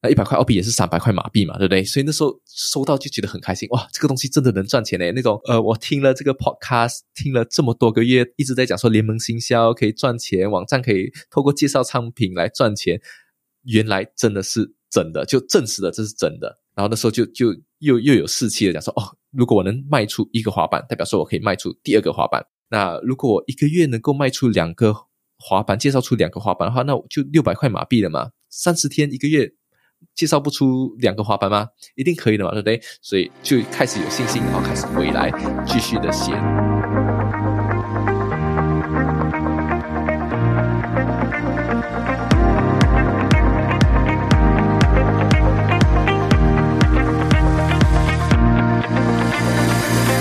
那一百块澳币也是三百块马币嘛，对不对？所以那时候收到就觉得很开心，哇，这个东西真的能赚钱嘞！那种呃，我听了这个 podcast，听了这么多个月，一直在讲说联盟行销可以赚钱，网站可以透过介绍商品来赚钱，原来真的是真的，就证实了这是真的。然后那时候就就又又有士气的讲说，哦，如果我能卖出一个滑板，代表说我可以卖出第二个滑板。那如果我一个月能够卖出两个滑板，介绍出两个滑板的话，那我就六百块马币了嘛。三十天一个月介绍不出两个滑板吗？一定可以的嘛，对不对？所以就开始有信心，然后开始回来继续的写。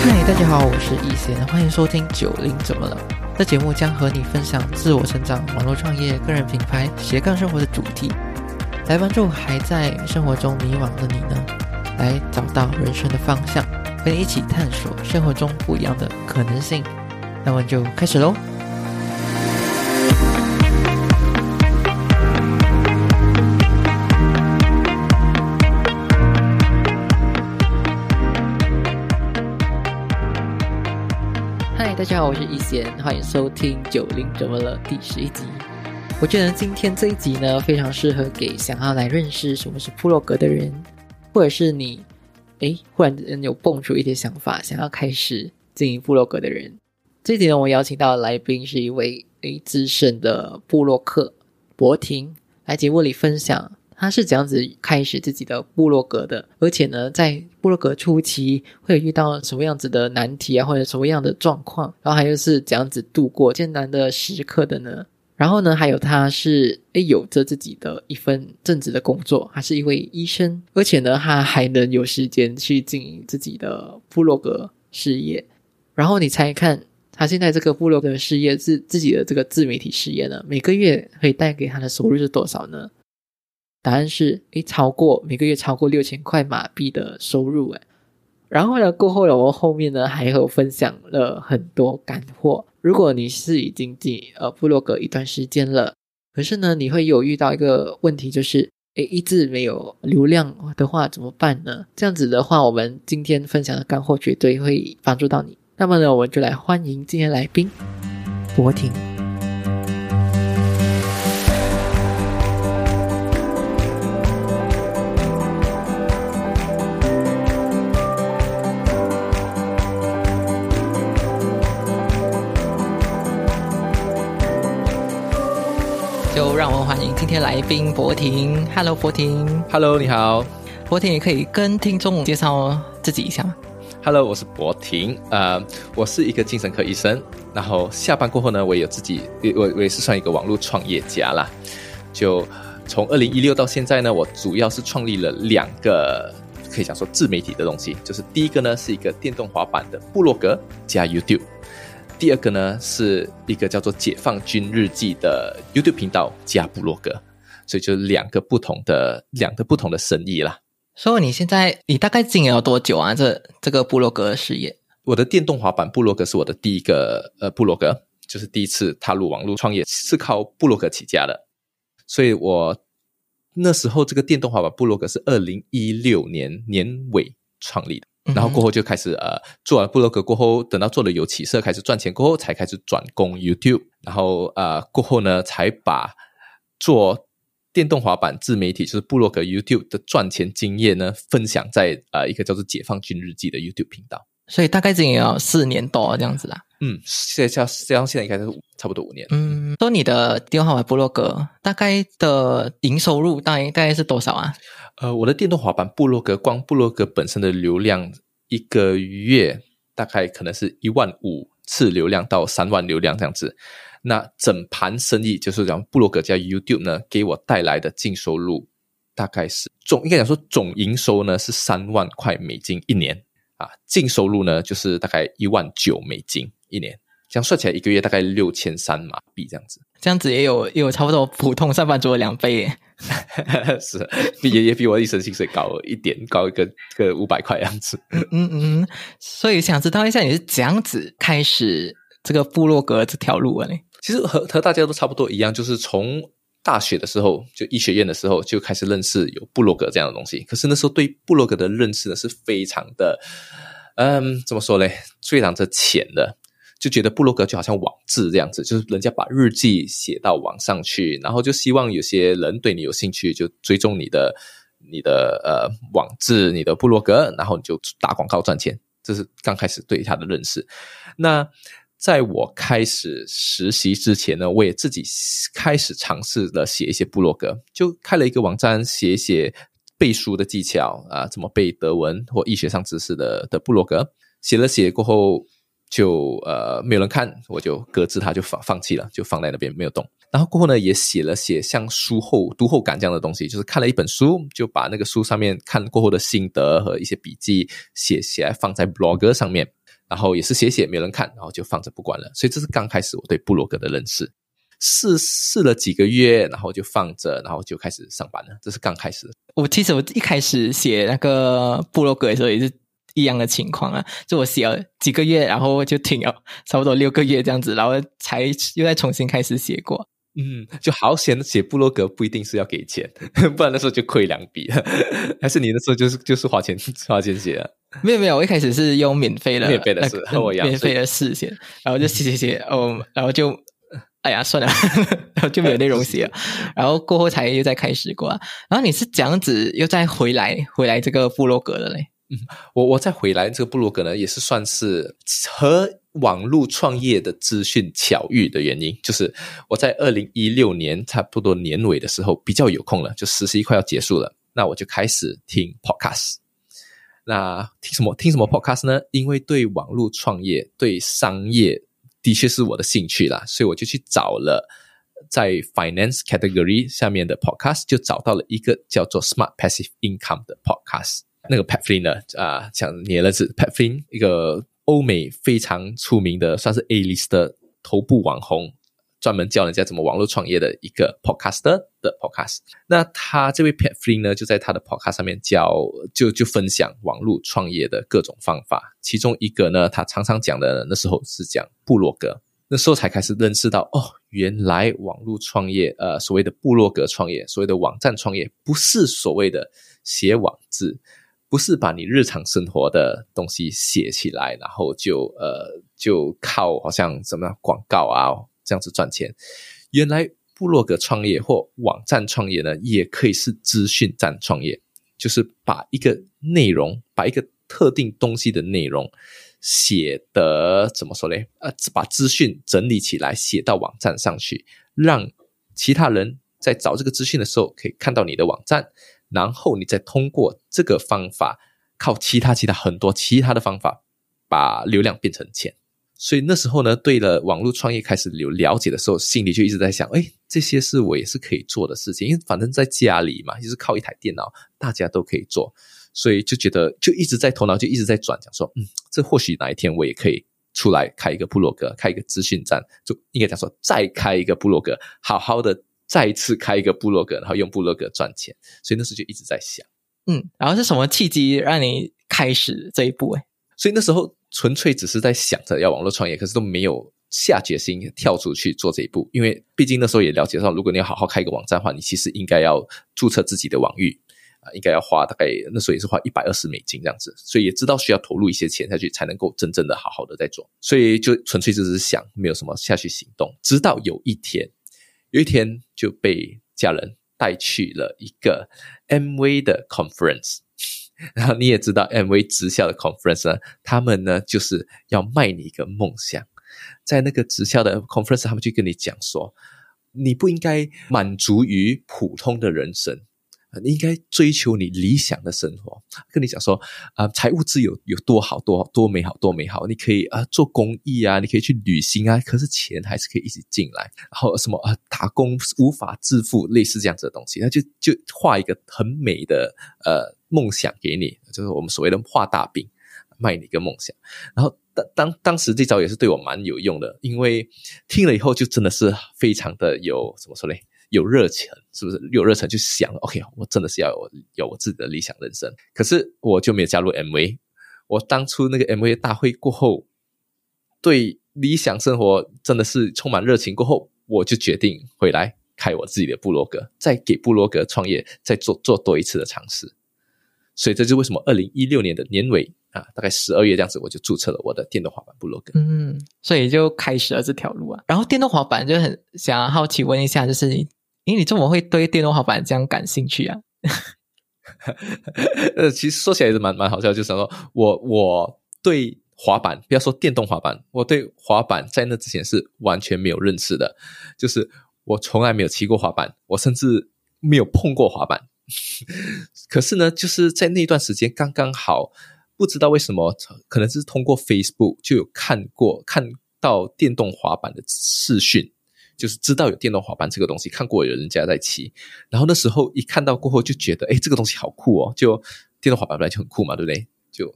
嗨，大家好，我是易贤，欢迎收听《九零怎么了》。这节目将和你分享自我成长、网络创业、个人品牌、斜杠生活的主题，来帮助还在生活中迷茫的你呢，来找到人生的方向，和你一起探索生活中不一样的可能性。那么就开始喽。嗨，大家好，我是易贤，欢迎收听《九零怎么了》第十一集。我觉得今天这一集呢，非常适合给想要来认识什么是部落格的人，或者是你，诶，忽然间有蹦出一些想法，想要开始经营部落格的人。这一集呢，我邀请到来宾是一位诶资深的部落客博婷，来节目里分享他是怎样子开始自己的部落格的，而且呢，在部落格初期会遇到什么样子的难题啊，或者什么样的状况，然后还有是怎样子度过艰难的时刻的呢？然后呢，还有他是诶有着自己的一份正职的工作，他是一位医生，而且呢，他还能有时间去经营自己的部落格事业。然后你猜看，他现在这个部落格事业自自己的这个自媒体事业呢，每个月可以带给他的收入是多少呢？答案是诶，超过每个月超过六千块马币的收入诶。然后呢，过后呢，我后面呢还有分享了很多干货。如果你是已经进呃部落格一段时间了，可是呢，你会有遇到一个问题，就是诶，一直没有流量的话怎么办呢？这样子的话，我们今天分享的干货绝对会帮助到你。那么呢，我们就来欢迎今天来宾博婷。今天来宾博婷。Hello，博婷。Hello，你好博婷，也可以跟听众介绍自己一下吗？，Hello，我是博婷，呃，我是一个精神科医生。然后下班过后呢，我也有自己，我我也是算一个网络创业家啦。就从二零一六到现在呢，我主要是创立了两个可以讲说自媒体的东西，就是第一个呢是一个电动滑板的部落格加 YouTube，第二个呢是一个叫做解放军日记的 YouTube 频道加布洛格，所以就两个不同的两个不同的生意啦。所以你现在你大概经营了多久啊？这这个部落格事业？我的电动滑板部落格是我的第一个呃部落格，就是第一次踏入网络创业是靠部落格起家的，所以我那时候这个电动滑板部落格是二零一六年年尾创立的，然后过后就开始呃做完布洛格过后，等到做了有起色开始赚钱过后，才开始转攻 YouTube，然后呃过后呢才把做电动滑板自媒体就是布洛格 YouTube 的赚钱经验呢分享在呃一个叫做解放军日记的 YouTube 频道。所以大概经营了四年多这样子啦。嗯，现在像这样，现在应该是差不多五年。嗯，说你的电话部落格大概的营收入大概大概是多少啊？呃，我的电动滑板部落格，光部落格本身的流量，一个月大概可能是一万五次流量到三万流量这样子。那整盘生意就是讲部落格加 YouTube 呢，给我带来的净收入大概是总应该讲说总营收呢是三万块美金一年啊，净收入呢就是大概一万九美金一年，这样算起来一个月大概六千三马币这样子。这样子也有也有差不多普通上班族的两倍耶。是比也也比我一生薪水高一点，高一个个五百块样子。嗯嗯，所以想知道一下你是怎样子开始这个部落格这条路的呢？其实和和大家都差不多一样，就是从大学的时候，就医学院的时候就开始认识有部落格这样的东西。可是那时候对部落格的认识呢是非常的，嗯，怎么说嘞？非常的浅的，就觉得部落格就好像网志这样子，就是人家把日记写到网上去，然后就希望有些人对你有兴趣，就追踪你的你的呃网志、你的部落格，然后你就打广告赚钱。这是刚开始对他的认识。那在我开始实习之前呢，我也自己开始尝试了写一些部落格，就开了一个网站，写一写背书的技巧啊，怎么背德文或医学上知识的的部落格。写了写过后，就呃没有人看，我就搁置它，就放放弃了，就放在那边没有动。然后过后呢，也写了写像书后读后感这样的东西，就是看了一本书，就把那个书上面看过后的心得和一些笔记写起来，放在 blog 上面。然后也是写写，没有人看，然后就放着不管了。所以这是刚开始我对部落格的认识。试试了几个月，然后就放着，然后就开始上班了。这是刚开始。我其实我一开始写那个部落格的时候也是一样的情况啊，就我写了几个月，然后就停了，差不多六个月这样子，然后才又再重新开始写过。嗯，就好险写部落格不一定是要给钱，不然那时候就亏两笔。还是你那时候就是就是花钱花钱写啊？没有没有，我一开始是用免费的，免费的是和我一样，免费的试写，然后就写写写，哦，然后就哎呀算了，然后就没有内容写了，然后过后才又再开始过。然后你是这样子又再回来回来这个部落格的嘞？嗯，我我再回来这个部落格呢，也是算是和网络创业的资讯巧遇的原因，就是我在二零一六年差不多年尾的时候比较有空了，就实习快要结束了，那我就开始听 podcast。那听什么听什么 podcast 呢？因为对网络创业、对商业的确是我的兴趣啦，所以我就去找了在 finance category 下面的 podcast，就找到了一个叫做 Smart Passive Income 的 podcast。那个 Pat Flynn 呢啊，讲你儿子 Pat Flynn，一个欧美非常出名的，算是 A list 的头部网红。专门教人家怎么网络创业的一个 podcaster 的 podcast。那他这位 Pat Flynn 呢，就在他的 podcast 上面教，就就分享网络创业的各种方法。其中一个呢，他常常讲的那时候是讲部落格。那时候才开始认识到，哦，原来网络创业，呃，所谓的部落格创业，所谓的网站创业，不是所谓的写网字，不是把你日常生活的东西写起来，然后就呃就靠好像什么广告啊。这样子赚钱，原来部落格创业或网站创业呢，也可以是资讯站创业，就是把一个内容，把一个特定东西的内容写的怎么说嘞？呃，把资讯整理起来，写到网站上去，让其他人在找这个资讯的时候可以看到你的网站，然后你再通过这个方法，靠其他其他很多其他的方法，把流量变成钱。所以那时候呢，对了网络创业开始有了解的时候，心里就一直在想，哎，这些是我也是可以做的事情，因为反正在家里嘛，就是靠一台电脑，大家都可以做，所以就觉得就一直在头脑就一直在转，讲说，嗯，这或许哪一天我也可以出来开一个部落格，开一个资讯站，就应该讲说再开一个部落格，好好的再一次开一个部落格，然后用部落格赚钱。所以那时候就一直在想，嗯，然后是什么契机让你开始这一步？哎，所以那时候。纯粹只是在想着要网络创业，可是都没有下决心跳出去做这一步。因为毕竟那时候也了解到，如果你要好好开一个网站的话，你其实应该要注册自己的网域啊，应该要花大概那时候也是花一百二十美金这样子，所以也知道需要投入一些钱下去才能够真正的好好的在做。所以就纯粹只是想，没有什么下去行动。直到有一天，有一天就被家人带去了一个 MV 的 conference。然后你也知道，MV 直销的 conference 呢，他们呢就是要卖你一个梦想，在那个直销的 conference，他们就跟你讲说，你不应该满足于普通的人生。你应该追求你理想的生活。跟你讲说啊，财务自由有多好多多美好多美好，你可以啊做公益啊，你可以去旅行啊，可是钱还是可以一直进来。然后什么啊，打工无法致富，类似这样子的东西，那就就画一个很美的呃梦想给你，就是我们所谓的画大饼，卖你一个梦想。然后当当当时这招也是对我蛮有用的，因为听了以后就真的是非常的有怎么说嘞？有热情，是不是有热忱？就想，OK，我真的是要有有我自己的理想人生。可是我就没有加入 MV。我当初那个 MV 大会过后，对理想生活真的是充满热情。过后，我就决定回来开我自己的部落格，再给部落格创业再做做多一次的尝试。所以这就为什么二零一六年的年尾啊，大概十二月这样子，我就注册了我的电动滑板部落格。嗯，所以就开始了这条路啊。然后电动滑板就很想要好奇问一下，就是，因为你这么会对电动滑板这样感兴趣啊？呃，其实说起来也是蛮蛮好笑，就是说我我对滑板，不要说电动滑板，我对滑板在那之前是完全没有认识的，就是我从来没有骑过滑板，我甚至没有碰过滑板。可是呢，就是在那段时间刚刚好，不知道为什么，可能是通过 Facebook 就有看过看到电动滑板的视讯，就是知道有电动滑板这个东西，看过有人家在骑，然后那时候一看到过后就觉得，哎，这个东西好酷哦！就电动滑板本来就很酷嘛，对不对？就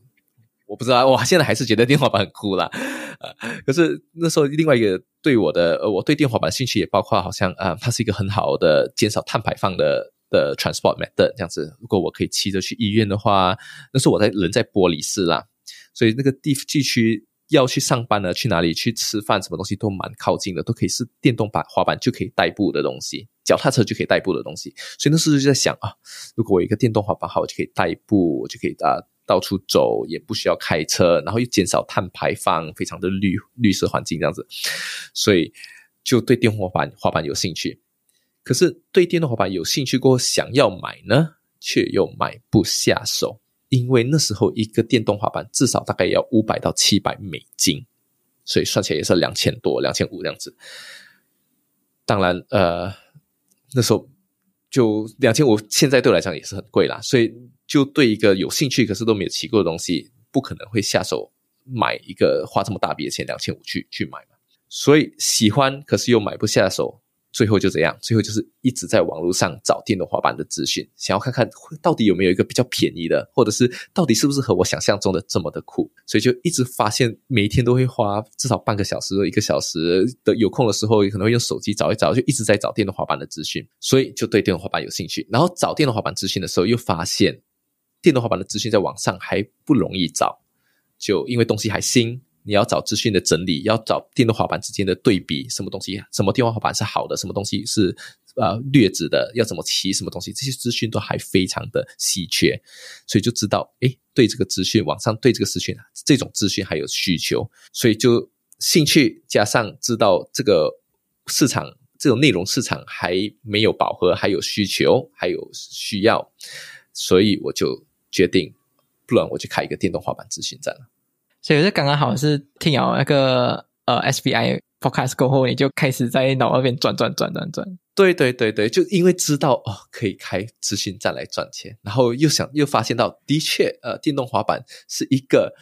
我不知道，我现在还是觉得电动滑板很酷啦。可是那时候另外一个对我的，呃，我对电动滑板的兴趣也包括，好像啊，它是一个很好的减少碳排放的。的 transport method 这样子，如果我可以骑着去医院的话，那是我在人在玻璃市啦，所以那个地地区要去上班呢，去哪里去吃饭，什么东西都蛮靠近的，都可以是电动板滑板就可以代步的东西，脚踏车就可以代步的东西。所以那时候就在想啊，如果我一个电动滑板好，我就可以代步，我就可以啊到处走，也不需要开车，然后又减少碳排放，非常的绿绿色环境这样子，所以就对电动滑板滑板有兴趣。可是对电动滑板有兴趣过后，想要买呢，却又买不下手，因为那时候一个电动滑板至少大概要五百到七百美金，所以算起来也是两千多、两千五这样子。当然，呃，那时候就两千五，现在对我来讲也是很贵啦。所以就对一个有兴趣可是都没有骑过的东西，不可能会下手买一个花这么大笔的钱两千五去去买嘛。所以喜欢，可是又买不下手。最后就这样，最后就是一直在网络上找电动滑板的资讯，想要看看到底有没有一个比较便宜的，或者是到底是不是和我想象中的这么的酷。所以就一直发现，每一天都会花至少半个小时、一个小时的有空的时候，可能会用手机找一找，就一直在找电动滑板的资讯。所以就对电动滑板有兴趣。然后找电动滑板资讯的时候，又发现电动滑板的资讯在网上还不容易找，就因为东西还新。你要找资讯的整理，要找电动滑板之间的对比，什么东西，什么电动滑板是好的，什么东西是呃劣质的，要怎么骑，什么东西，这些资讯都还非常的稀缺，所以就知道，哎，对这个资讯，网上对这个资讯，这种资讯还有需求，所以就兴趣加上知道这个市场这种内容市场还没有饱和，还有需求，还有需要，所以我就决定，不然我就开一个电动滑板资讯站了。所以就刚刚好是听了那个呃 SBI podcast 过后，你就开始在脑那边转转转转转。对对对对，就因为知道哦可以开资讯站来赚钱，然后又想又发现到的确呃电动滑板是一个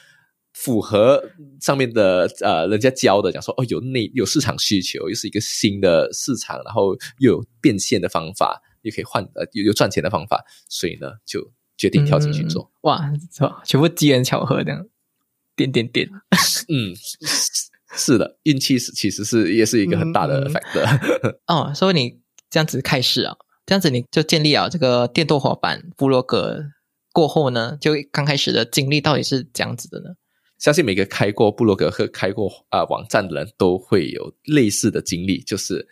符合上面的呃人家教的讲说哦有内有市场需求，又是一个新的市场，然后又有变现的方法，又可以换呃有有赚钱的方法，所以呢就决定跳进去做。哇，全部机缘巧合这样。点点点，嗯，是的，运气是其实是也是一个很大的 factor。哦，所以你这样子开始啊，这样子你就建立了这个电动滑板部落格过后呢，就刚开始的经历到底是这样子的呢？相信每个开过部落格和开过啊网站的人都会有类似的经历，就是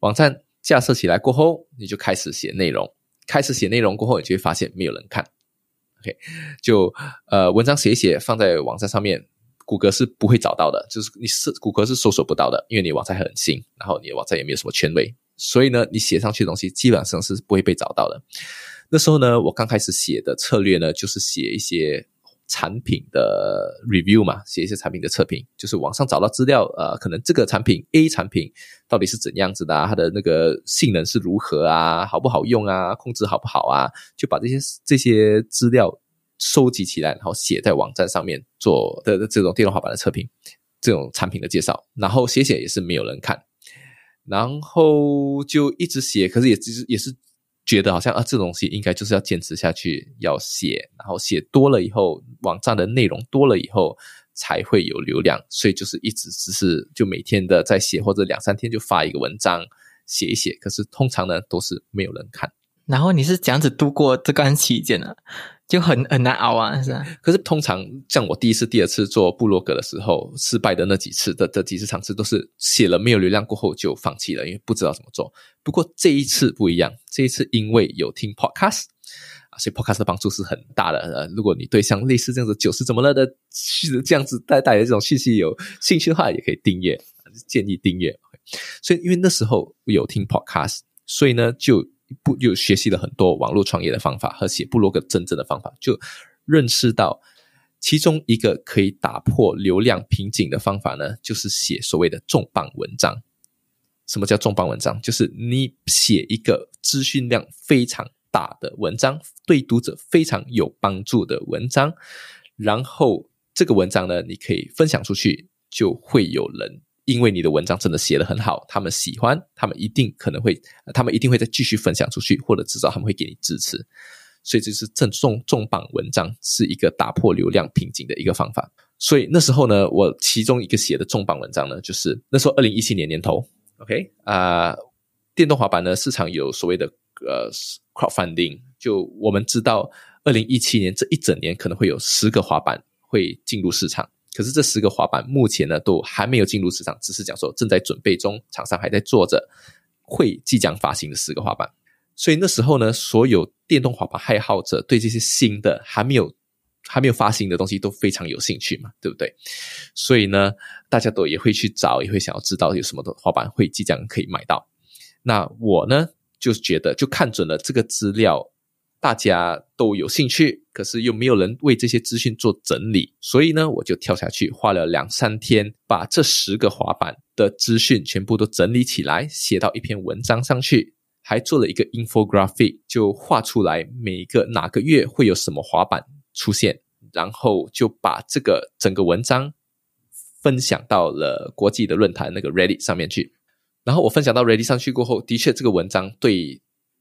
网站架设起来过后，你就开始写内容，开始写内容过后，你就会发现没有人看。OK，就呃，文章写一写放在网站上面，谷歌是不会找到的，就是你是谷歌是搜索不到的，因为你网站很新，然后你的网站也没有什么权威，所以呢，你写上去的东西基本上是不会被找到的。那时候呢，我刚开始写的策略呢，就是写一些。产品的 review 嘛，写一些产品的测评，就是网上找到资料，呃，可能这个产品 A 产品到底是怎样子的，它的那个性能是如何啊，好不好用啊，控制好不好啊，就把这些这些资料收集起来，然后写在网站上面做的这种电动滑板的测评，这种产品的介绍，然后写写也是没有人看，然后就一直写，可是也其实也是。觉得好像啊，这东西应该就是要坚持下去，要写，然后写多了以后，网站的内容多了以后，才会有流量。所以就是一直只是就每天的在写，或者两三天就发一个文章，写一写。可是通常呢，都是没有人看。然后你是怎样子度过这段期间呢？就很很难熬啊，是吧？可是通常像我第一次、第二次做部落格的时候，失败的那几次的这几次尝试，都是写了没有流量过后就放弃了，因为不知道怎么做。不过这一次不一样，这一次因为有听 podcast 啊，所以 podcast 的帮助是很大的。呃，如果你对像类似这样子“九是怎么了”的这样子带带来这种信息有兴趣的话，也可以订阅，建议订阅。所以因为那时候有听 podcast，所以呢就。不，就学习了很多网络创业的方法和写部落格真正的方法，就认识到其中一个可以打破流量瓶颈的方法呢，就是写所谓的重磅文章。什么叫重磅文章？就是你写一个资讯量非常大的文章，对读者非常有帮助的文章，然后这个文章呢，你可以分享出去，就会有人。因为你的文章真的写得很好，他们喜欢，他们一定可能会，他们一定会再继续分享出去，或者至少他们会给你支持。所以这是正重重磅文章是一个打破流量瓶颈的一个方法。所以那时候呢，我其中一个写的重磅文章呢，就是那时候二零一七年年头，OK 啊，电动滑板呢市场有所谓的呃 crowdfunding，就我们知道二零一七年这一整年可能会有十个滑板会进入市场。可是这十个滑板目前呢都还没有进入市场，只是讲说正在准备中，厂商还在做着会即将发行的十个滑板。所以那时候呢，所有电动滑板爱好者对这些新的还没有还没有发行的东西都非常有兴趣嘛，对不对？所以呢，大家都也会去找，也会想要知道有什么的滑板会即将可以买到。那我呢就觉得就看准了这个资料。大家都有兴趣，可是又没有人为这些资讯做整理，所以呢，我就跳下去，花了两三天，把这十个滑板的资讯全部都整理起来，写到一篇文章上去，还做了一个 infographic，就画出来每一个哪个月会有什么滑板出现，然后就把这个整个文章分享到了国际的论坛那个 Reddit 上面去。然后我分享到 ready 上去过后，的确这个文章对。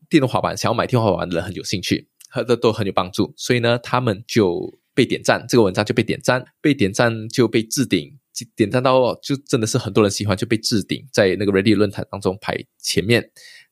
电动滑板想要买电动滑板的人很有兴趣，和的都很有帮助，所以呢，他们就被点赞，这个文章就被点赞，被点赞就被置顶，点赞到就真的是很多人喜欢，就被置顶在那个 Ready 论坛当中排前面，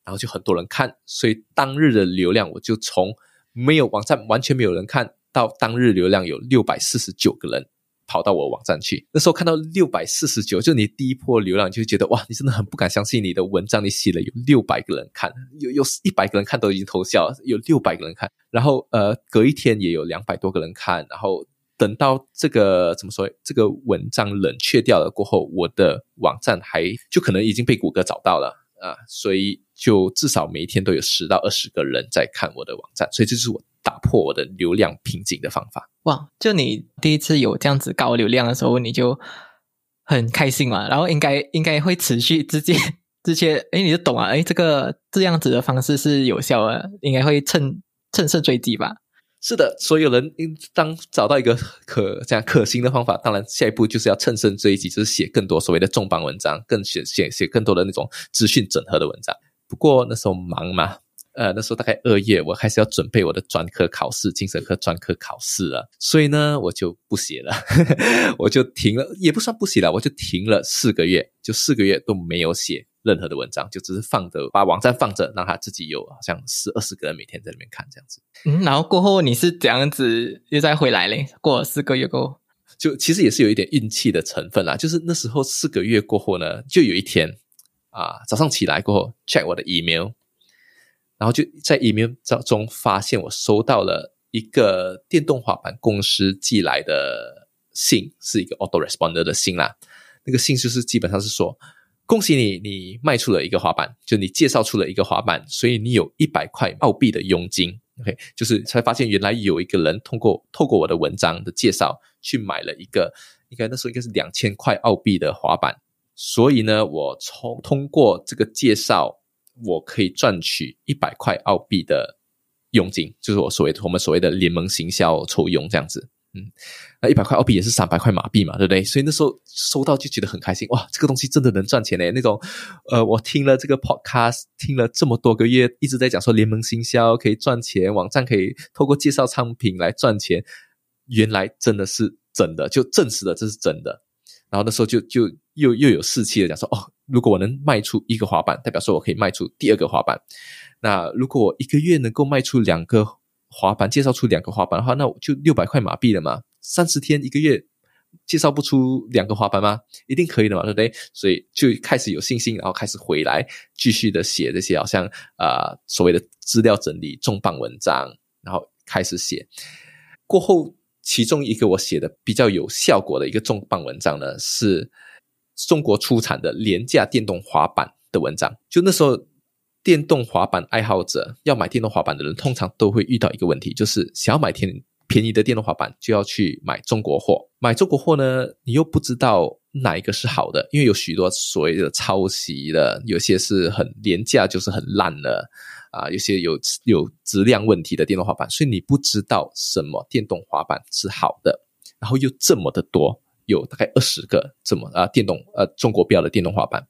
然后就很多人看，所以当日的流量我就从没有网站完全没有人看到当日流量有六百四十九个人。跑到我网站去，那时候看到六百四十九，就你第一波流量，就觉得哇，你真的很不敢相信你的文章，你写了有六百个人看，有有一百个人看都已经偷笑，有六百个人看，然后呃，隔一天也有两百多个人看，然后等到这个怎么说，这个文章冷却掉了过后，我的网站还就可能已经被谷歌找到了啊，所以就至少每一天都有十到二十个人在看我的网站，所以这是我。打破我的流量瓶颈的方法哇！就你第一次有这样子高流量的时候，你就很开心嘛。然后应该应该会持续直接直接，哎，你就懂啊！哎，这个这样子的方式是有效的，应该会趁 趁胜追击吧？是的，所有人当找到一个可这样可行的方法，当然下一步就是要乘胜追击，就是写更多所谓的重磅文章，更写写写更多的那种资讯整合的文章。不过那时候忙嘛。呃，那时候大概二月，我开始要准备我的专科考试，精神科专科考试了，所以呢，我就不写了，我就停了，也不算不写了，我就停了四个月，就四个月都没有写任何的文章，就只是放着，把网站放着，让他自己有好像十二十个人每天在里面看这样子。嗯，然后过后你是怎样子又再回来嘞？过了四个月过后，就其实也是有一点运气的成分啦，就是那时候四个月过后呢，就有一天啊，早上起来过后 check 我的 email。然后就在 email 中发现，我收到了一个电动滑板公司寄来的信，是一个 autoresponder 的信啦。那个信就是基本上是说，恭喜你，你卖出了一个滑板，就你介绍出了一个滑板，所以你有一百块澳币的佣金。OK，就是才发现原来有一个人通过透过我的文章的介绍去买了一个，应该那时候应该是两千块澳币的滑板。所以呢，我从通过这个介绍。我可以赚取一百块澳币的佣金，就是我所谓的我们所谓的联盟行销抽佣这样子。嗯，那一百块澳币也是三百块马币嘛，对不对？所以那时候收到就觉得很开心，哇，这个东西真的能赚钱嘞！那种，呃，我听了这个 podcast，听了这么多个月，一直在讲说联盟行销可以赚钱，网站可以透过介绍商品来赚钱，原来真的是真的，就证实了这是真的。然后那时候就就又又有士气的讲说，哦，如果我能卖出一个滑板，代表说我可以卖出第二个滑板。那如果我一个月能够卖出两个滑板介绍出两个滑板的话，那我就六百块马币了嘛，三十天一个月。介绍不出两个滑板吗？一定可以的嘛，对不对？所以就开始有信心，然后开始回来继续的写这些，好像啊所谓的资料整理、重磅文章，然后开始写。过后，其中一个我写的比较有效果的一个重磅文章呢，是中国出产的廉价电动滑板的文章。就那时候，电动滑板爱好者要买电动滑板的人，通常都会遇到一个问题，就是想要买天。便宜的电动滑板就要去买中国货，买中国货呢，你又不知道哪一个是好的，因为有许多所谓的抄袭的，有些是很廉价，就是很烂的啊，有些有有质量问题的电动滑板，所以你不知道什么电动滑板是好的，然后又这么的多，有大概二十个这么啊电动呃中国标的电动滑板，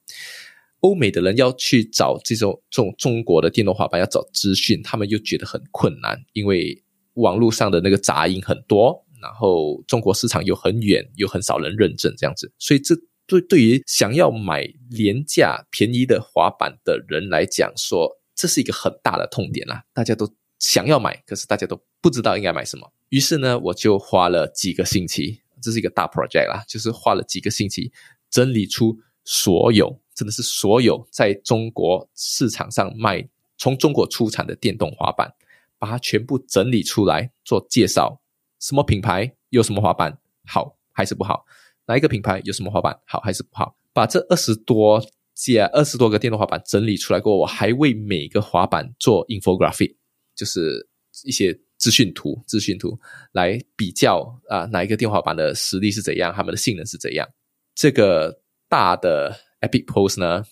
欧美的人要去找这种这种中国的电动滑板要找资讯，他们又觉得很困难，因为。网络上的那个杂音很多，然后中国市场又很远，又很少人认证这样子，所以这对对于想要买廉价便宜的滑板的人来讲，说这是一个很大的痛点啦。大家都想要买，可是大家都不知道应该买什么。于是呢，我就花了几个星期，这是一个大 project 啦，就是花了几个星期整理出所有，真的是所有在中国市场上卖从中国出产的电动滑板。把它全部整理出来做介绍，什么品牌有什么滑板好还是不好？哪一个品牌有什么滑板好还是不好？把这二十多件、二十多个电动滑板整理出来过后，我还为每个滑板做 infographic，就是一些资讯图、资讯图来比较啊，哪一个电滑板的实力是怎样，他们的性能是怎样。这个大的 epic post 呢，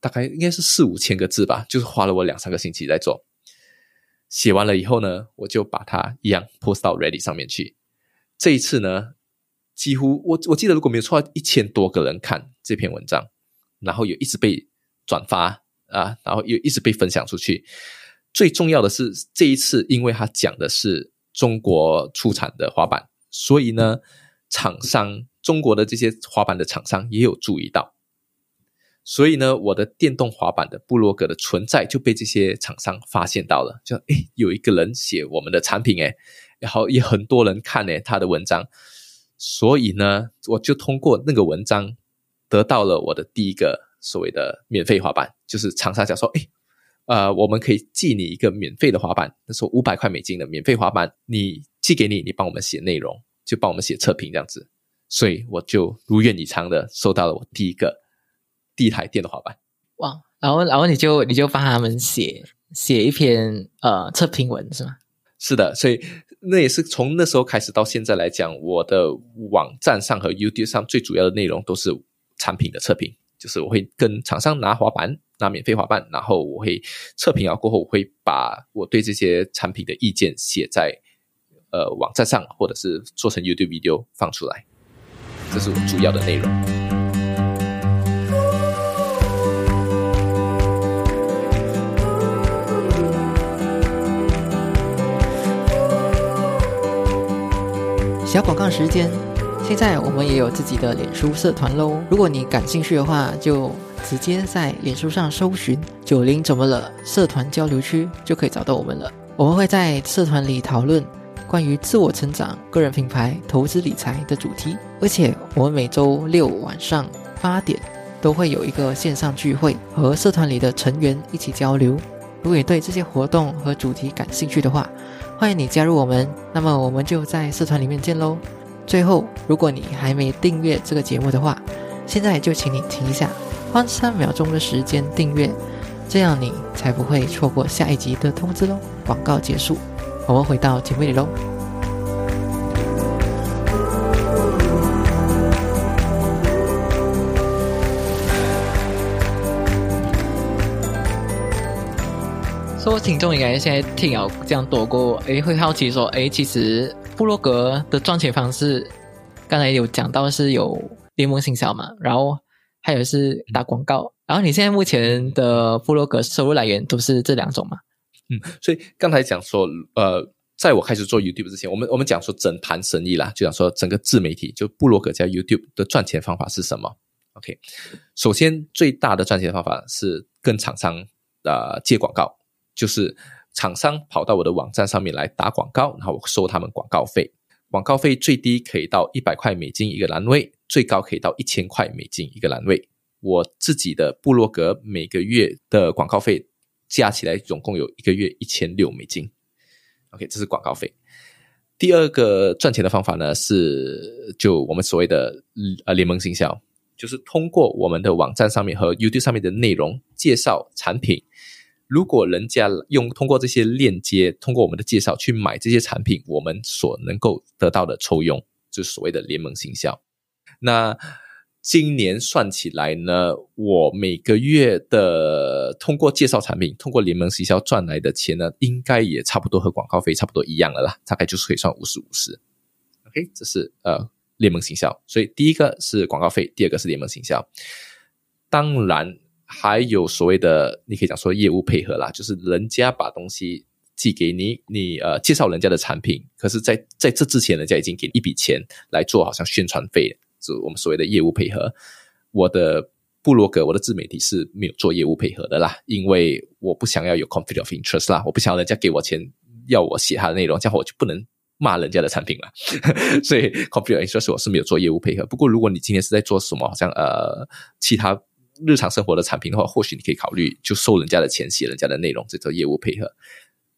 大概应该是四五千个字吧，就是花了我两三个星期在做。写完了以后呢，我就把它一样 post 到 Ready 上面去。这一次呢，几乎我我记得如果没有错，一千多个人看这篇文章，然后有一直被转发啊，然后又一直被分享出去。最重要的是这一次，因为他讲的是中国出产的滑板，所以呢，厂商中国的这些滑板的厂商也有注意到。所以呢，我的电动滑板的部落格的存在就被这些厂商发现到了，就诶有一个人写我们的产品诶，然后也很多人看诶他的文章，所以呢，我就通过那个文章得到了我的第一个所谓的免费滑板，就是厂商讲说，诶，呃，我们可以寄你一个免费的滑板，那时候五百块美金的免费滑板，你寄给你，你帮我们写内容，就帮我们写测评这样子，所以我就如愿以偿的收到了我第一个。第一台电动滑板，哇！然后，然后你就你就帮他们写写一篇呃测评文是吗？是的，所以那也是从那时候开始到现在来讲，我的网站上和 YouTube 上最主要的内容都是产品的测评，就是我会跟厂商拿滑板，拿免费滑板，然后我会测评啊，过后我会把我对这些产品的意见写在呃网站上，或者是做成 YouTube video 放出来，这是我主要的内容。小广告时间，现在我们也有自己的脸书社团喽。如果你感兴趣的话，就直接在脸书上搜寻“九零怎么了”社团交流区，就可以找到我们了。我们会在社团里讨论关于自我成长、个人品牌、投资理财的主题，而且我们每周六晚上八点都会有一个线上聚会，和社团里的成员一起交流。如果你对这些活动和主题感兴趣的话，欢迎你加入我们，那么我们就在社团里面见喽。最后，如果你还没订阅这个节目的话，现在就请你停一下，花三秒钟的时间订阅，这样你才不会错过下一集的通知喽。广告结束，我们回到节目里喽。说听众应该现在听了这样多过，诶，会好奇说，诶，其实布洛格的赚钱方式，刚才有讲到是有联盟行销嘛，然后还有是打广告，然后你现在目前的布洛格收入来源都是这两种嘛？嗯，所以刚才讲说，呃，在我开始做 YouTube 之前，我们我们讲说整盘生意啦，就讲说整个自媒体就布洛格加 YouTube 的赚钱方法是什么？OK，首先最大的赚钱方法是跟厂商呃接广告。就是厂商跑到我的网站上面来打广告，然后我收他们广告费。广告费最低可以到一百块美金一个栏位，最高可以到一千块美金一个栏位。我自己的部落格每个月的广告费加起来总共有一个月一千六美金。OK，这是广告费。第二个赚钱的方法呢，是就我们所谓的呃联盟行销，就是通过我们的网站上面和 YouTube 上面的内容介绍产品。如果人家用通过这些链接，通过我们的介绍去买这些产品，我们所能够得到的抽佣，就是所谓的联盟行销。那今年算起来呢，我每个月的通过介绍产品、通过联盟行销赚来的钱呢，应该也差不多和广告费差不多一样了啦，大概就是可以算五十五十。OK，这是呃联盟行销，所以第一个是广告费，第二个是联盟行销。当然还有所谓的，你可以讲说业务配合啦，就是人家把东西寄给你，你呃介绍人家的产品，可是在在这之前，人家已经给一笔钱来做，好像宣传费。就我们所谓的业务配合，我的部落格、我的自媒体是没有做业务配合的啦，因为我不想要有 conflict of interest 啦，我不想要人家给我钱要我写他的内容，这样我就不能骂人家的产品了。所以 conflict of interest 我是没有做业务配合。不过如果你今天是在做什么，好像呃其他日常生活的产品的话，或许你可以考虑就收人家的钱写人家的内容，这做业务配合。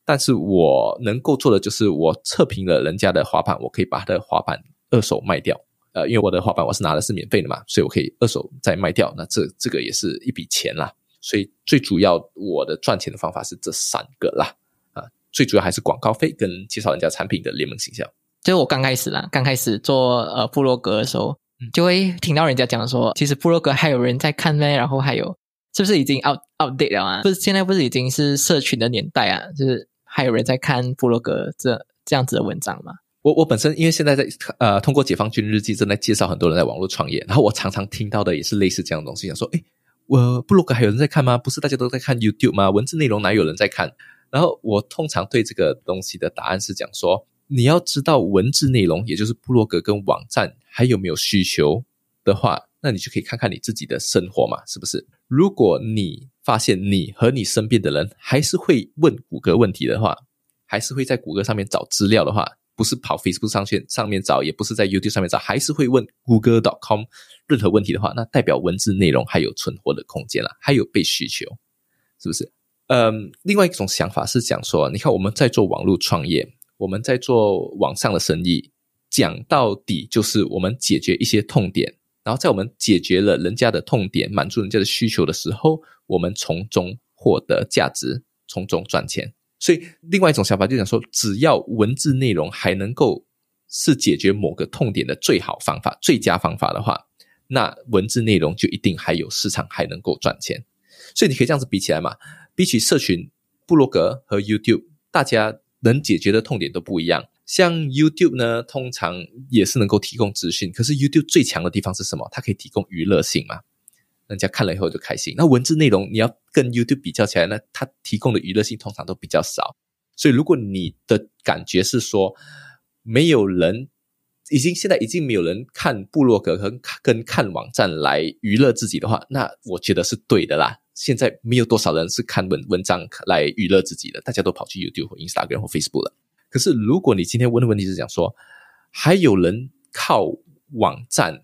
但是我能够做的就是我测评了人家的滑板，我可以把他的滑板二手卖掉。呃，因为我的滑板我是拿的是免费的嘛，所以我可以二手再卖掉，那这这个也是一笔钱啦。所以最主要我的赚钱的方法是这三个啦，啊，最主要还是广告费跟介绍人家产品的联盟形象。就是我刚开始啦，刚开始做呃布洛格的时候，就会听到人家讲说，其实布洛格还有人在看呢，然后还有是不是已经 out outdate 了啊？不是现在不是已经是社群的年代啊？就是还有人在看布洛格这这样子的文章吗？我我本身因为现在在呃通过解放军日记正在介绍很多人在网络创业，然后我常常听到的也是类似这样的东西，想说，诶，我布洛格还有人在看吗？不是大家都在看 YouTube 吗？文字内容哪有人在看？然后我通常对这个东西的答案是讲说，你要知道文字内容，也就是布洛格跟网站还有没有需求的话，那你就可以看看你自己的生活嘛，是不是？如果你发现你和你身边的人还是会问谷歌问题的话，还是会在谷歌上面找资料的话。不是跑 Facebook 上线上面找，也不是在 YouTube 上面找，还是会问 Google.com 任何问题的话，那代表文字内容还有存活的空间了，还有被需求，是不是？嗯，另外一种想法是讲说，你看我们在做网络创业，我们在做网上的生意，讲到底就是我们解决一些痛点，然后在我们解决了人家的痛点，满足人家的需求的时候，我们从中获得价值，从中赚钱。所以，另外一种想法就讲说，只要文字内容还能够是解决某个痛点的最好方法、最佳方法的话，那文字内容就一定还有市场，还能够赚钱。所以你可以这样子比起来嘛，比起社群、部落格和 YouTube，大家能解决的痛点都不一样。像 YouTube 呢，通常也是能够提供资讯，可是 YouTube 最强的地方是什么？它可以提供娱乐性嘛。人家看了以后就开心。那文字内容你要跟 YouTube 比较起来，那它提供的娱乐性通常都比较少。所以如果你的感觉是说，没有人已经现在已经没有人看部落格和跟看网站来娱乐自己的话，那我觉得是对的啦。现在没有多少人是看文文章来娱乐自己的，大家都跑去 YouTube 或 Instagram 或 Facebook 了。可是如果你今天问的问题是讲说，还有人靠网站？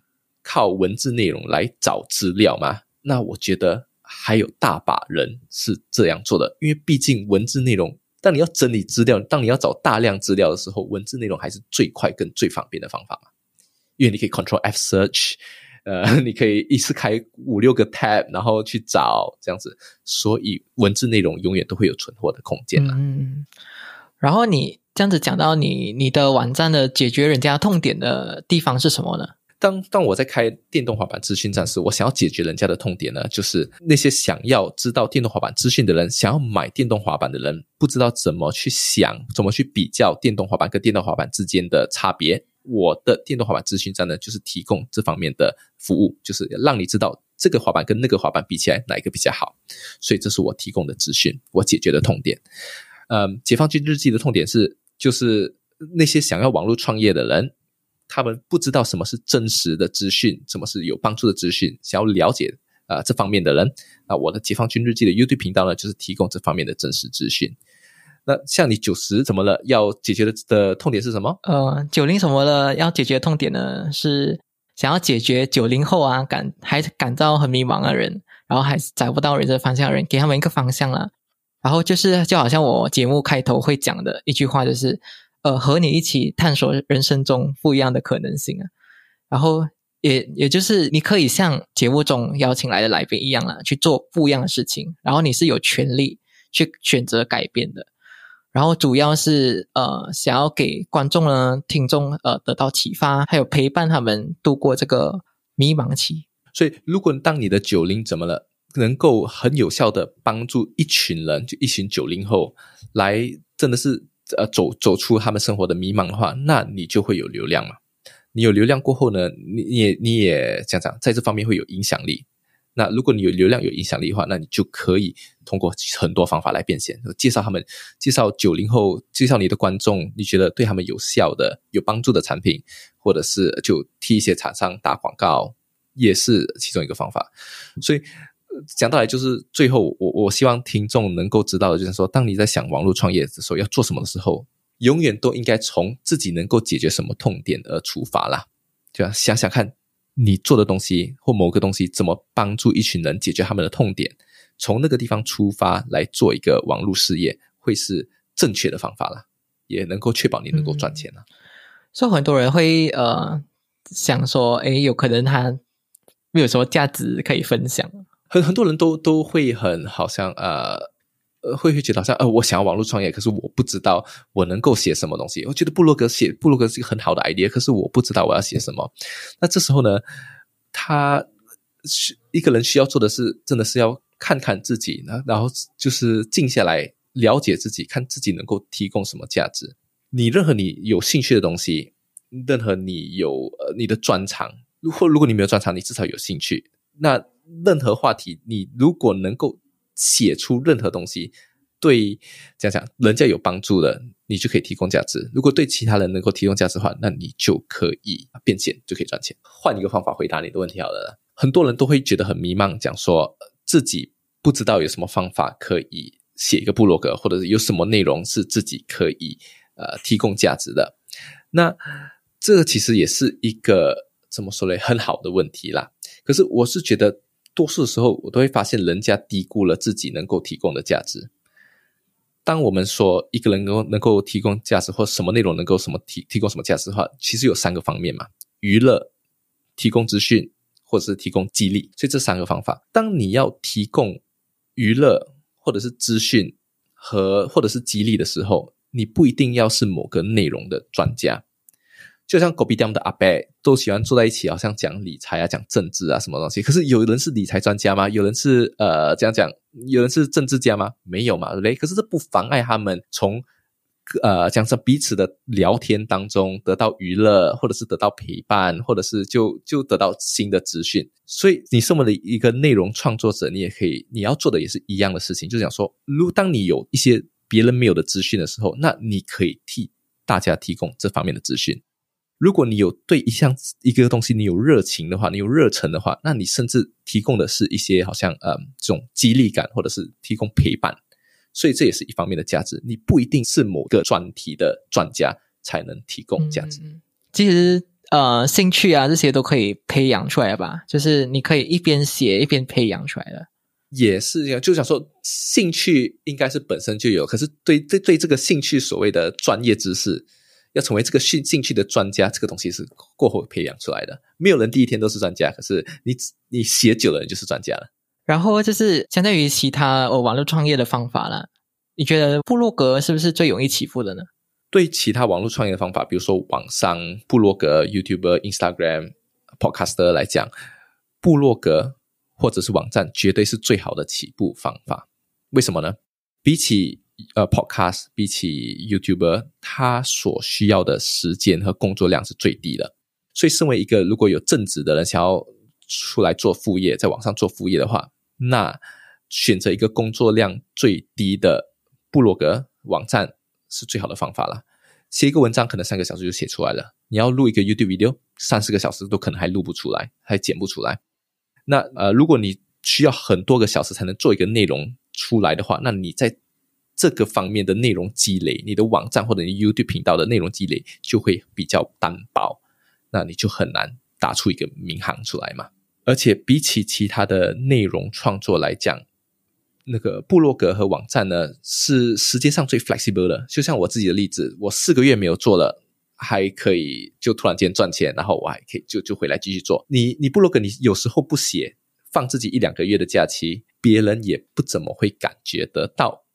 靠文字内容来找资料吗？那我觉得还有大把人是这样做的，因为毕竟文字内容，当你要整理资料，当你要找大量资料的时候，文字内容还是最快跟最方便的方法嘛。因为你可以 Control F Search，呃，你可以一次开五六个 Tab，然后去找这样子，所以文字内容永远都会有存货的空间了。嗯，然后你这样子讲到你你的网站的解决人家痛点的地方是什么呢？当当我在开电动滑板资讯站时，我想要解决人家的痛点呢，就是那些想要知道电动滑板资讯的人，想要买电动滑板的人，不知道怎么去想，怎么去比较电动滑板跟电动滑板之间的差别。我的电动滑板资讯站呢，就是提供这方面的服务，就是让你知道这个滑板跟那个滑板比起来哪一个比较好。所以这是我提供的资讯，我解决的痛点。嗯，解放军日记的痛点是，就是那些想要网络创业的人。他们不知道什么是真实的资讯，什么是有帮助的资讯，想要了解啊这方面的人，啊，我的解放军日记的 YouTube 频道呢，就是提供这方面的真实资讯。那像你九十怎么了？要解决的的痛点是什么？呃，九零什么了？要解决的痛点呢是想要解决九零后啊感还感到很迷茫的人，然后还找不到人生方向的人，给他们一个方向啦。然后就是就好像我节目开头会讲的一句话，就是呃，和你一起探索人生中不一样的可能性啊。然后也也就是你可以像节目中邀请来的来宾一样啦，去做不一样的事情，然后你是有权利去选择改变的。然后主要是呃，想要给观众呢、听众呃得到启发，还有陪伴他们度过这个迷茫期。所以，如果当你的九零怎么了，能够很有效的帮助一群人，就一群九零后来，真的是呃走走出他们生活的迷茫的话，那你就会有流量嘛。你有流量过后呢，你你也你也讲讲，在这方面会有影响力。那如果你有流量、有影响力的话，那你就可以通过很多方法来变现，介绍他们，介绍九零后，介绍你的观众，你觉得对他们有效的、有帮助的产品，或者是就替一些厂商打广告，也是其中一个方法。所以讲到来，就是最后，我我希望听众能够知道的，就是说，当你在想网络创业的时候要做什么的时候，永远都应该从自己能够解决什么痛点而出发啦，就要想想看。你做的东西或某个东西怎么帮助一群人解决他们的痛点？从那个地方出发来做一个网络事业，会是正确的方法了，也能够确保你能够赚钱了。所以很多人会呃想说，哎，有可能他没有什么价值可以分享。很很多人都都会很好像呃。呃，会会觉得好像呃，我想要网络创业，可是我不知道我能够写什么东西。我觉得布洛格写布洛格是一个很好的 idea，可是我不知道我要写什么。那这时候呢，他需一个人需要做的是，真的是要看看自己，然然后就是静下来了解自己，看自己能够提供什么价值。你任何你有兴趣的东西，任何你有呃你的专长，如果如果你没有专长，你至少有兴趣。那任何话题，你如果能够。写出任何东西，对这样讲，人家有帮助的，你就可以提供价值。如果对其他人能够提供价值的话，那你就可以变现，就可以赚钱。换一个方法回答你的问题好了。很多人都会觉得很迷茫，讲说自己不知道有什么方法可以写一个部落格，或者是有什么内容是自己可以呃提供价值的。那这个其实也是一个怎么说呢，很好的问题啦。可是我是觉得。多数的时候，我都会发现人家低估了自己能够提供的价值。当我们说一个人能够能够提供价值，或什么内容能够什么提提供什么价值的话，其实有三个方面嘛：娱乐、提供资讯，或者是提供激励。所以这三个方法，当你要提供娱乐，或者是资讯和或者是激励的时候，你不一定要是某个内容的专家。就像狗比店的阿伯都喜欢坐在一起，好像讲理财啊、讲政治啊什么东西。可是有人是理财专家吗？有人是呃这样讲？有人是政治家吗？没有嘛，对不对？可是这不妨碍他们从呃讲说彼此的聊天当中得到娱乐，或者是得到陪伴，或者是就就得到新的资讯。所以你身为的一个内容创作者，你也可以你要做的也是一样的事情，就是讲说，如当你有一些别人没有的资讯的时候，那你可以替大家提供这方面的资讯。如果你有对一项一个东西你有热情的话，你有热忱的话，那你甚至提供的是一些好像呃这种激励感，或者是提供陪伴，所以这也是一方面的价值。你不一定是某个专题的专家才能提供价值。其实呃兴趣啊这些都可以培养出来吧，就是你可以一边写一边培养出来的。也是这样，就想说兴趣应该是本身就有，可是对对对这个兴趣所谓的专业知识。要成为这个兴兴趣的专家，这个东西是过后培养出来的。没有人第一天都是专家，可是你你写久了，你就是专家了。然后就是相对于其他呃网络创业的方法了。你觉得部落格是不是最容易起步的呢？对其他网络创业的方法，比如说网上部落格、YouTube、Instagram、Podcaster 来讲，部落格或者是网站绝对是最好的起步方法。为什么呢？比起呃，Podcast 比起 YouTuber，他所需要的时间和工作量是最低的。所以，身为一个如果有正职的人想要出来做副业，在网上做副业的话，那选择一个工作量最低的部落格网站是最好的方法了。写一个文章可能三个小时就写出来了，你要录一个 YouTube video，三四个小时都可能还录不出来，还剪不出来。那呃，如果你需要很多个小时才能做一个内容出来的话，那你在这个方面的内容积累，你的网站或者你 YouTube 频道的内容积累就会比较单薄，那你就很难打出一个名行出来嘛。而且比起其他的内容创作来讲，那个部落格和网站呢是世界上最 flexible 的。就像我自己的例子，我四个月没有做了，还可以就突然间赚钱，然后我还可以就就回来继续做。你你部落格你有时候不写，放自己一两个月的假期，别人也不怎么会感觉得到。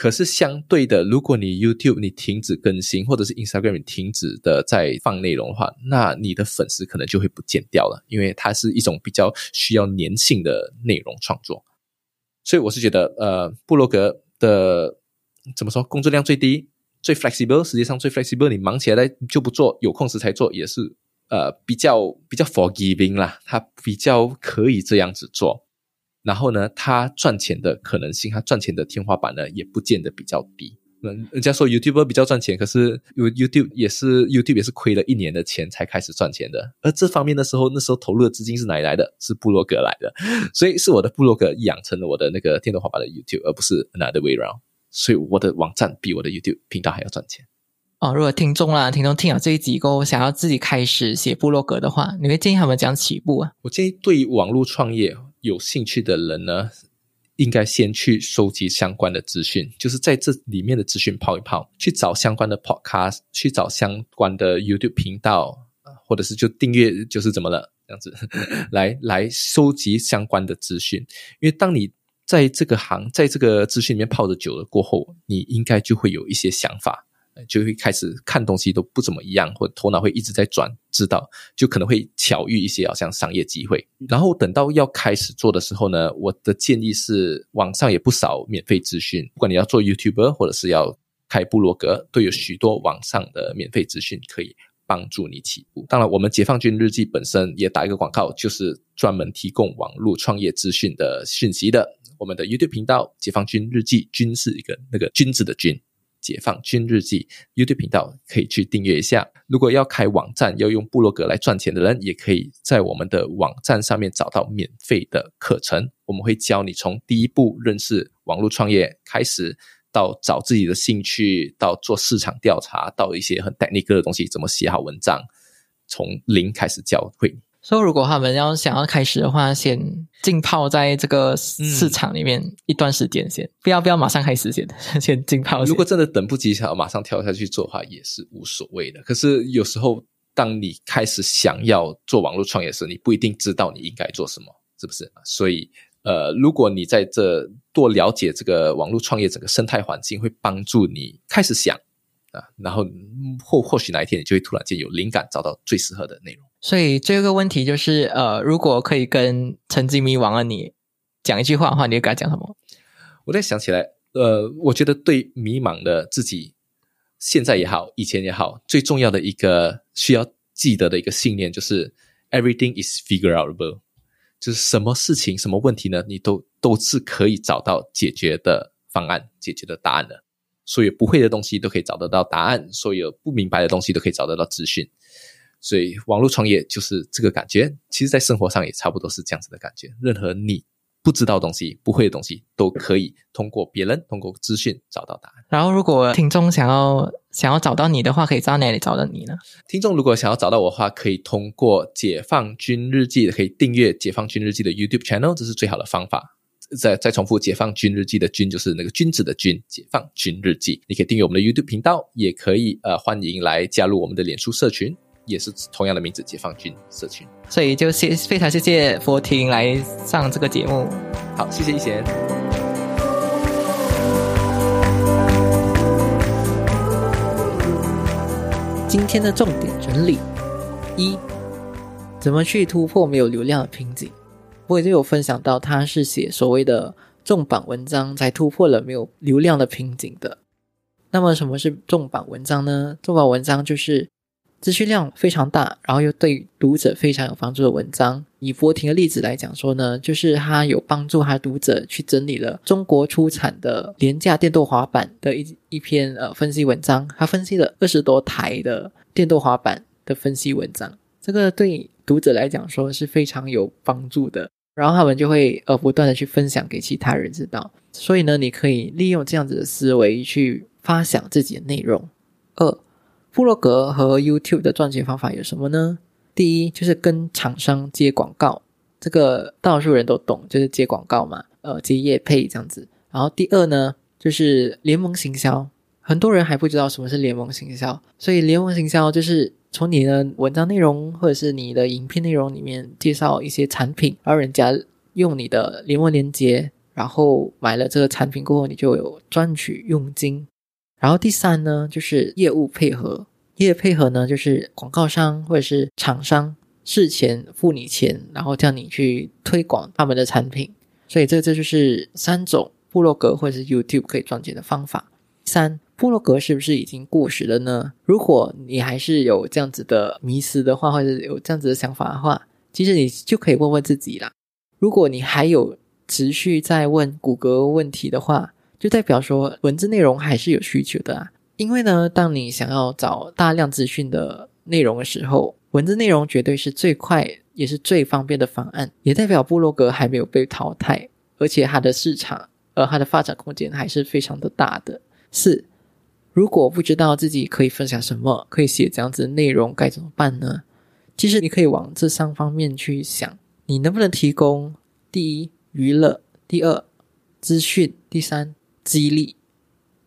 可是相对的，如果你 YouTube 你停止更新，或者是 Instagram 停止的在放内容的话，那你的粉丝可能就会不见掉了，因为它是一种比较需要粘性的内容创作。所以我是觉得，呃，布洛格的怎么说，工作量最低，最 flexible，实际上最 flexible，你忙起来就不做，有空时才做，也是呃比较比较 forgiving 啦，它比较可以这样子做。然后呢，他赚钱的可能性，他赚钱的天花板呢，也不见得比较低。人，人家说 YouTube 比较赚钱，可是 YouTube 也是 YouTube 也是亏了一年的钱才开始赚钱的。而这方面的时候，那时候投入的资金是哪里来的？是部落格来的。所以是我的部落格养成了我的那个天花板的 YouTube，而不是 another way around。所以我的网站比我的 YouTube 频道还要赚钱。哦，如果听众啦，听众听了这一集过后，想要自己开始写部落格的话，你会建议他们怎样起步啊？我建议对于网络创业。有兴趣的人呢，应该先去收集相关的资讯，就是在这里面的资讯泡一泡，去找相关的 podcast，去找相关的 YouTube 频道，或者是就订阅，就是怎么了这样子，来来收集相关的资讯。因为当你在这个行，在这个资讯里面泡的久了过后，你应该就会有一些想法。就会开始看东西都不怎么一样，或头脑会一直在转，知道就可能会巧遇一些好像商业机会。然后等到要开始做的时候呢，我的建议是网上也不少免费资讯，不管你要做 YouTuber 或者是要开部落格，都有许多网上的免费资讯可以帮助你起步。当然，我们解放军日记本身也打一个广告，就是专门提供网络创业资讯的讯息的。我们的 YouTube 频道“解放军日记”，军是一个那个军字的君。解放军日记 YouTube 频道可以去订阅一下。如果要开网站要用部落格来赚钱的人，也可以在我们的网站上面找到免费的课程。我们会教你从第一步认识网络创业开始，到找自己的兴趣，到做市场调查，到一些很 technical 的东西，怎么写好文章，从零开始教会。所以，如果他们要想要开始的话，先浸泡在这个市场里面一段时间，先不要不要马上开始，先 先浸泡。如果真的等不及，想要马上跳下去做的话，也是无所谓的。可是有时候，当你开始想要做网络创业时，你不一定知道你应该做什么，是不是？所以，呃，如果你在这多了解这个网络创业整个生态环境，会帮助你开始想啊，然后或或许哪一天你就会突然间有灵感，找到最适合的内容。所以这个问题就是，呃，如果可以跟曾经迷惘的你讲一句话的话，你会跟他讲什么？我在想起来，呃，我觉得对迷茫的自己，现在也好，以前也好，最重要的一个需要记得的一个信念就是 “everything is figureable”，就是什么事情、什么问题呢？你都都是可以找到解决的方案、解决的答案的。所有不会的东西都可以找得到答案，所有不明白的东西都可以找得到资讯。所以，网络创业就是这个感觉。其实，在生活上也差不多是这样子的感觉。任何你不知道东西、不会的东西，都可以通过别人、通过资讯找到答案。然后，如果听众想要想要找到你的话，可以在哪里找到你呢？听众如果想要找到我的话，可以通过解放军日记，可以订阅解放军日记的 YouTube channel，这是最好的方法。再再重复，解放军日记的“军”就是那个君子的“军”，解放军日记。你可以订阅我们的 YouTube 频道，也可以呃欢迎来加入我们的脸书社群。也是同样的名字，解放军社群。所以就谢非常谢谢佛婷来上这个节目。好，谢谢一贤。今天的重点整理：一，怎么去突破没有流量的瓶颈？我也就有分享到，他是写所谓的重磅文章，才突破了没有流量的瓶颈的。那么什么是重磅文章呢？重磅文章就是。资讯量非常大，然后又对读者非常有帮助的文章。以佛庭的例子来讲说呢，就是他有帮助他读者去整理了中国出产的廉价电动滑板的一一篇呃分析文章。他分析了二十多台的电动滑板的分析文章，这个对读者来讲说是非常有帮助的。然后他们就会呃不断的去分享给其他人知道。所以呢，你可以利用这样子的思维去发想自己的内容。二，布洛格和 YouTube 的赚钱方法有什么呢？第一就是跟厂商接广告，这个大多数人都懂，就是接广告嘛，呃，接业配这样子。然后第二呢，就是联盟行销，很多人还不知道什么是联盟行销，所以联盟行销就是从你的文章内容或者是你的影片内容里面介绍一些产品，然后人家用你的联盟链接。然后买了这个产品过后，你就有赚取佣金。然后第三呢，就是业务配合。业务配合呢，就是广告商或者是厂商事前付你钱，然后叫你去推广他们的产品。所以这这就是三种部落格或者是 YouTube 可以赚钱的方法。三，部落格是不是已经过时了呢？如果你还是有这样子的迷思的话，或者有这样子的想法的话，其实你就可以问问自己啦。如果你还有持续在问谷歌问题的话，就代表说文字内容还是有需求的啊。因为呢，当你想要找大量资讯的内容的时候，文字内容绝对是最快也是最方便的方案，也代表部落格还没有被淘汰，而且它的市场呃它的发展空间还是非常的大的。四，如果不知道自己可以分享什么，可以写这样子的内容，该怎么办呢？其实你可以往这三方面去想，你能不能提供第一。娱乐，第二，资讯，第三，激励。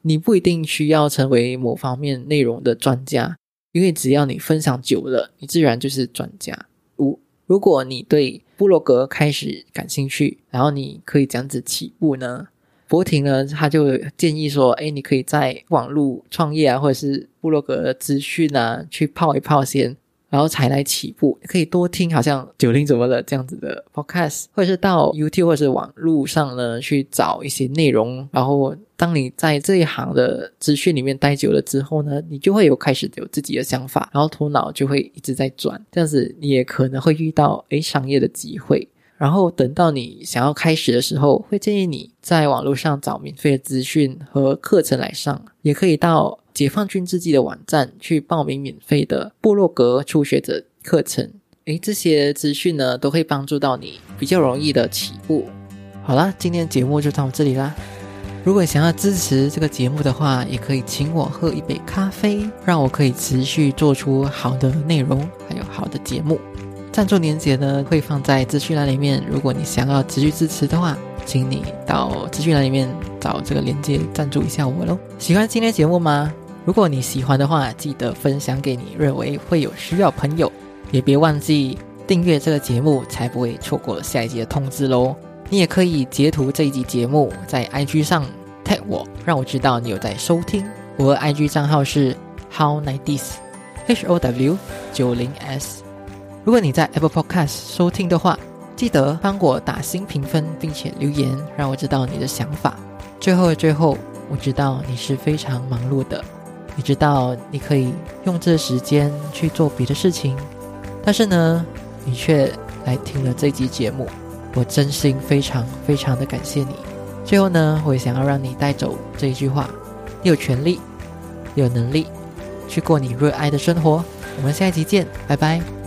你不一定需要成为某方面内容的专家，因为只要你分享久了，你自然就是专家。五，如果你对布洛格开始感兴趣，然后你可以这样子起步呢？博婷呢，他就建议说，哎，你可以在网络创业啊，或者是布洛格资讯啊，去泡一泡先。然后才来起步，可以多听好像九零怎么了这样子的 podcast，或者是到 YouTube 或者是网络上呢去找一些内容。然后当你在这一行的资讯里面待久了之后呢，你就会有开始有自己的想法，然后头脑就会一直在转。这样子你也可能会遇到诶商业的机会。然后等到你想要开始的时候，会建议你在网络上找免费的资讯和课程来上，也可以到。解放军自己的网站去报名免费的部落格初学者课程，诶，这些资讯呢都会帮助到你比较容易的起步。好啦，今天节目就到这里啦。如果想要支持这个节目的话，也可以请我喝一杯咖啡，让我可以持续做出好的内容，还有好的节目。赞助链接呢会放在资讯栏里面，如果你想要持续支持的话。请你到资讯栏里面找这个链接赞助一下我喽。喜欢今天节目吗？如果你喜欢的话，记得分享给你认为会有需要朋友，也别忘记订阅这个节目，才不会错过下一集的通知喽。你也可以截图这一集节目在 IG 上 tag 我，让我知道你有在收听。我的 IG 账号是 how nineties h o w 九零 s。如果你在 Apple Podcast 收听的话，记得帮我打新评分，并且留言，让我知道你的想法。最后的最后，我知道你是非常忙碌的，你知道你可以用这时间去做别的事情，但是呢，你却来听了这集节目，我真心非常非常的感谢你。最后呢，我也想要让你带走这一句话：你有权利，有能力去过你热爱的生活。我们下一集见，拜拜。